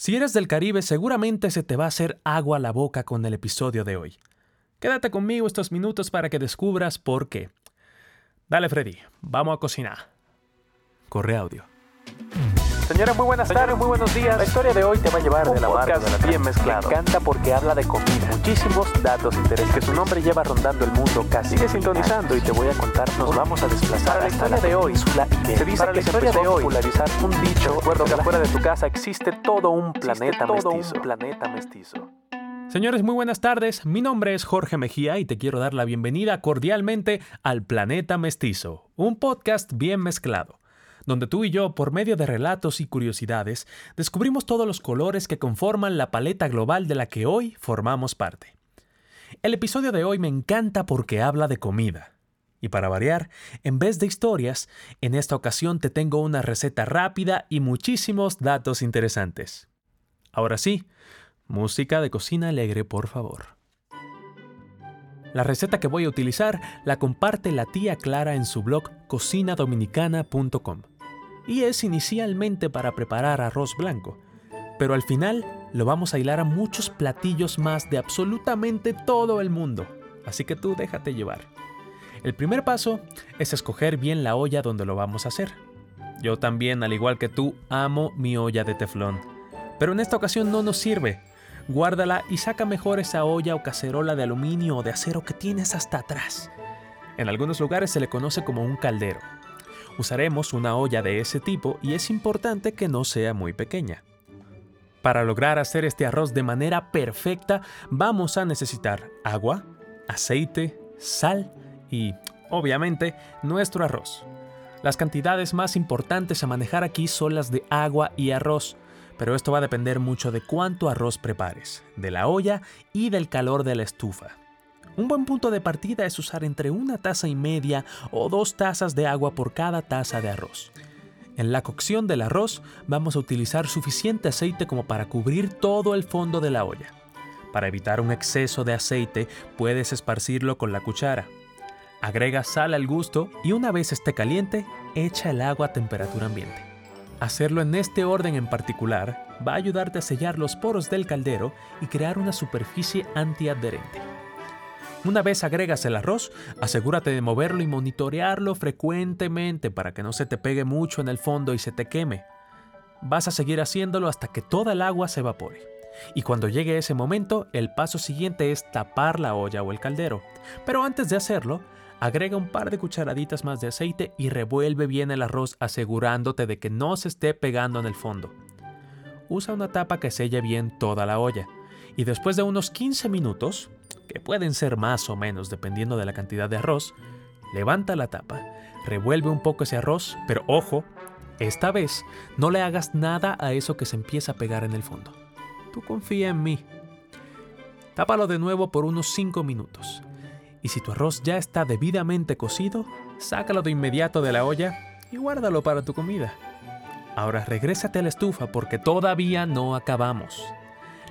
Si eres del Caribe, seguramente se te va a hacer agua a la boca con el episodio de hoy. Quédate conmigo estos minutos para que descubras por qué. Dale, Freddy, vamos a cocinar. Corre audio. Señora, muy buenas tardes, muy buenos días. La historia de hoy te va a llevar de la mano de la bien mezclado. Me encanta porque habla de comida. Muchísimos datos interesantes que su nombre lleva rondando el mundo casi. Sigue sintonizando y te voy a contar. Nos vamos a desplazar la historia de hoy. Se dice que la historia de hoy popularizar un dicho. Recuerdo que afuera de tu casa existe todo un planeta todo mestizo. un planeta mestizo. Señores, muy buenas tardes. Mi nombre es Jorge Mejía y te quiero dar la bienvenida cordialmente al Planeta Mestizo, un podcast bien mezclado donde tú y yo, por medio de relatos y curiosidades, descubrimos todos los colores que conforman la paleta global de la que hoy formamos parte. El episodio de hoy me encanta porque habla de comida. Y para variar, en vez de historias, en esta ocasión te tengo una receta rápida y muchísimos datos interesantes. Ahora sí, música de cocina alegre, por favor. La receta que voy a utilizar la comparte la tía Clara en su blog cocinadominicana.com y es inicialmente para preparar arroz blanco, pero al final lo vamos a hilar a muchos platillos más de absolutamente todo el mundo, así que tú déjate llevar. El primer paso es escoger bien la olla donde lo vamos a hacer. Yo también, al igual que tú, amo mi olla de teflón, pero en esta ocasión no nos sirve. Guárdala y saca mejor esa olla o cacerola de aluminio o de acero que tienes hasta atrás. En algunos lugares se le conoce como un caldero. Usaremos una olla de ese tipo y es importante que no sea muy pequeña. Para lograr hacer este arroz de manera perfecta vamos a necesitar agua, aceite, sal y, obviamente, nuestro arroz. Las cantidades más importantes a manejar aquí son las de agua y arroz, pero esto va a depender mucho de cuánto arroz prepares, de la olla y del calor de la estufa. Un buen punto de partida es usar entre una taza y media o dos tazas de agua por cada taza de arroz. En la cocción del arroz vamos a utilizar suficiente aceite como para cubrir todo el fondo de la olla. Para evitar un exceso de aceite puedes esparcirlo con la cuchara. Agrega sal al gusto y una vez esté caliente, echa el agua a temperatura ambiente. Hacerlo en este orden en particular va a ayudarte a sellar los poros del caldero y crear una superficie antiadherente. Una vez agregas el arroz, asegúrate de moverlo y monitorearlo frecuentemente para que no se te pegue mucho en el fondo y se te queme. Vas a seguir haciéndolo hasta que toda el agua se evapore. Y cuando llegue ese momento, el paso siguiente es tapar la olla o el caldero. Pero antes de hacerlo, agrega un par de cucharaditas más de aceite y revuelve bien el arroz asegurándote de que no se esté pegando en el fondo. Usa una tapa que selle bien toda la olla. Y después de unos 15 minutos, que pueden ser más o menos dependiendo de la cantidad de arroz, levanta la tapa, revuelve un poco ese arroz, pero ojo, esta vez no le hagas nada a eso que se empieza a pegar en el fondo. Tú confía en mí. Tápalo de nuevo por unos 5 minutos. Y si tu arroz ya está debidamente cocido, sácalo de inmediato de la olla y guárdalo para tu comida. Ahora regrésate a la estufa porque todavía no acabamos.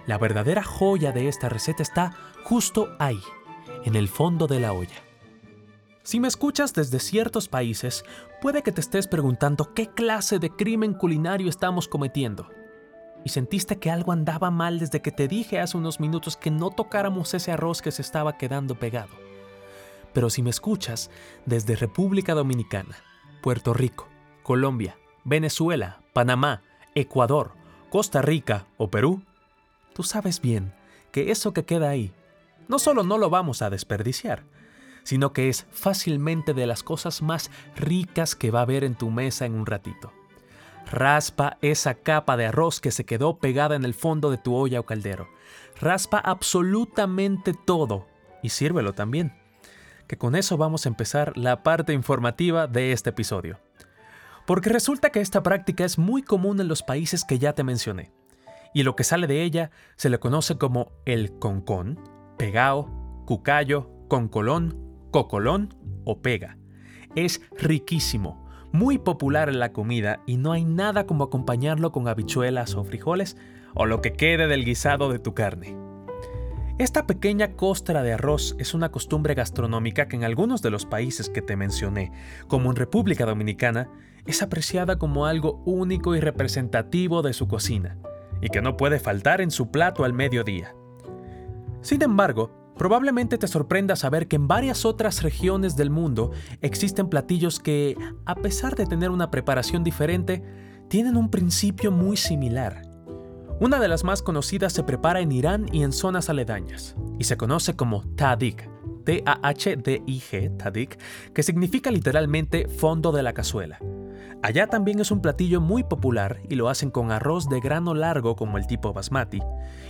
La verdadera joya de esta receta está justo ahí, en el fondo de la olla. Si me escuchas desde ciertos países, puede que te estés preguntando qué clase de crimen culinario estamos cometiendo. Y sentiste que algo andaba mal desde que te dije hace unos minutos que no tocáramos ese arroz que se estaba quedando pegado. Pero si me escuchas desde República Dominicana, Puerto Rico, Colombia, Venezuela, Panamá, Ecuador, Costa Rica o Perú, tú sabes bien que eso que queda ahí, no solo no lo vamos a desperdiciar, sino que es fácilmente de las cosas más ricas que va a haber en tu mesa en un ratito. Raspa esa capa de arroz que se quedó pegada en el fondo de tu olla o caldero. Raspa absolutamente todo y sírvelo también. Que con eso vamos a empezar la parte informativa de este episodio. Porque resulta que esta práctica es muy común en los países que ya te mencioné y lo que sale de ella se le conoce como el concón, pegao, cucayo, concolón, cocolón o pega. Es riquísimo, muy popular en la comida y no hay nada como acompañarlo con habichuelas o frijoles o lo que quede del guisado de tu carne. Esta pequeña costra de arroz es una costumbre gastronómica que en algunos de los países que te mencioné, como en República Dominicana, es apreciada como algo único y representativo de su cocina y que no puede faltar en su plato al mediodía. Sin embargo, probablemente te sorprenda saber que en varias otras regiones del mundo existen platillos que, a pesar de tener una preparación diferente, tienen un principio muy similar. Una de las más conocidas se prepara en Irán y en zonas aledañas, y se conoce como tadik, T-A-H-D-I-G, tadik, que significa literalmente fondo de la cazuela. Allá también es un platillo muy popular y lo hacen con arroz de grano largo como el tipo basmati,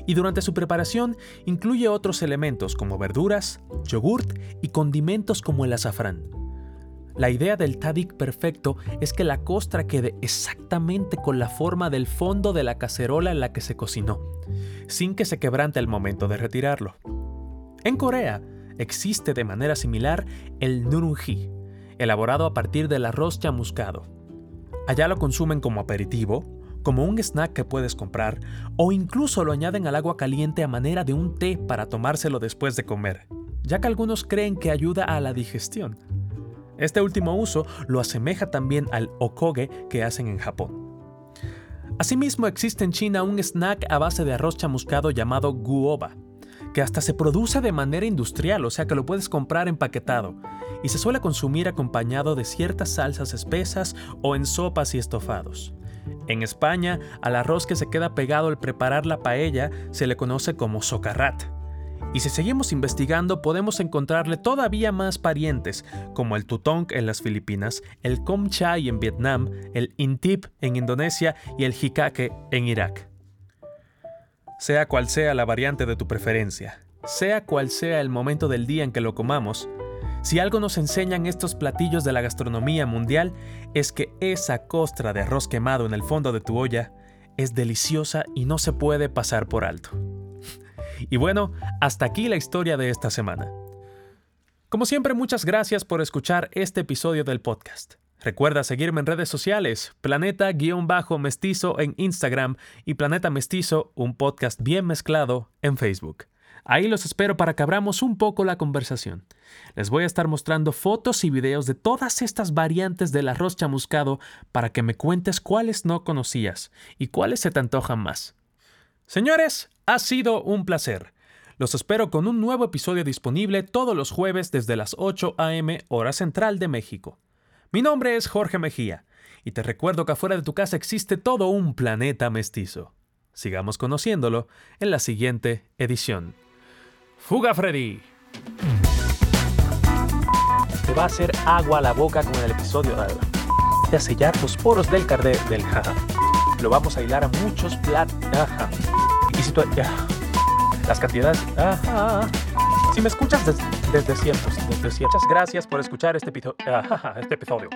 y durante su preparación incluye otros elementos como verduras, yogurt y condimentos como el azafrán. La idea del tadik perfecto es que la costra quede exactamente con la forma del fondo de la cacerola en la que se cocinó, sin que se quebrante al momento de retirarlo. En Corea existe de manera similar el nurungji, elaborado a partir del arroz chamuscado. Allá lo consumen como aperitivo, como un snack que puedes comprar, o incluso lo añaden al agua caliente a manera de un té para tomárselo después de comer, ya que algunos creen que ayuda a la digestión. Este último uso lo asemeja también al okoge que hacen en Japón. Asimismo existe en China un snack a base de arroz chamuscado llamado guoba, que hasta se produce de manera industrial, o sea que lo puedes comprar empaquetado, y se suele consumir acompañado de ciertas salsas espesas o en sopas y estofados. En España, al arroz que se queda pegado al preparar la paella se le conoce como socarrat, y si seguimos investigando podemos encontrarle todavía más parientes, como el tutong en las Filipinas, el com chai en Vietnam, el intip en Indonesia y el jikake en Irak. Sea cual sea la variante de tu preferencia, sea cual sea el momento del día en que lo comamos, si algo nos enseñan estos platillos de la gastronomía mundial es que esa costra de arroz quemado en el fondo de tu olla es deliciosa y no se puede pasar por alto. Y bueno, hasta aquí la historia de esta semana. Como siempre, muchas gracias por escuchar este episodio del podcast. Recuerda seguirme en redes sociales, Planeta-Mestizo en Instagram y Planeta Mestizo, un podcast bien mezclado, en Facebook. Ahí los espero para que abramos un poco la conversación. Les voy a estar mostrando fotos y videos de todas estas variantes del arroz chamuscado para que me cuentes cuáles no conocías y cuáles se te antojan más. Señores, ha sido un placer. Los espero con un nuevo episodio disponible todos los jueves desde las 8 a.m. hora central de México. Mi nombre es Jorge Mejía y te recuerdo que afuera de tu casa existe todo un planeta mestizo. Sigamos conociéndolo en la siguiente edición. Fuga Freddy. Te va a hacer agua a la boca con el episodio de sellar los poros del cardé del jaja. Lo vamos a hilar a muchos platos. Y si tú... las cantidades... Si me escuchas desde cientos, desde cientos, gracias por escuchar este, este episodio.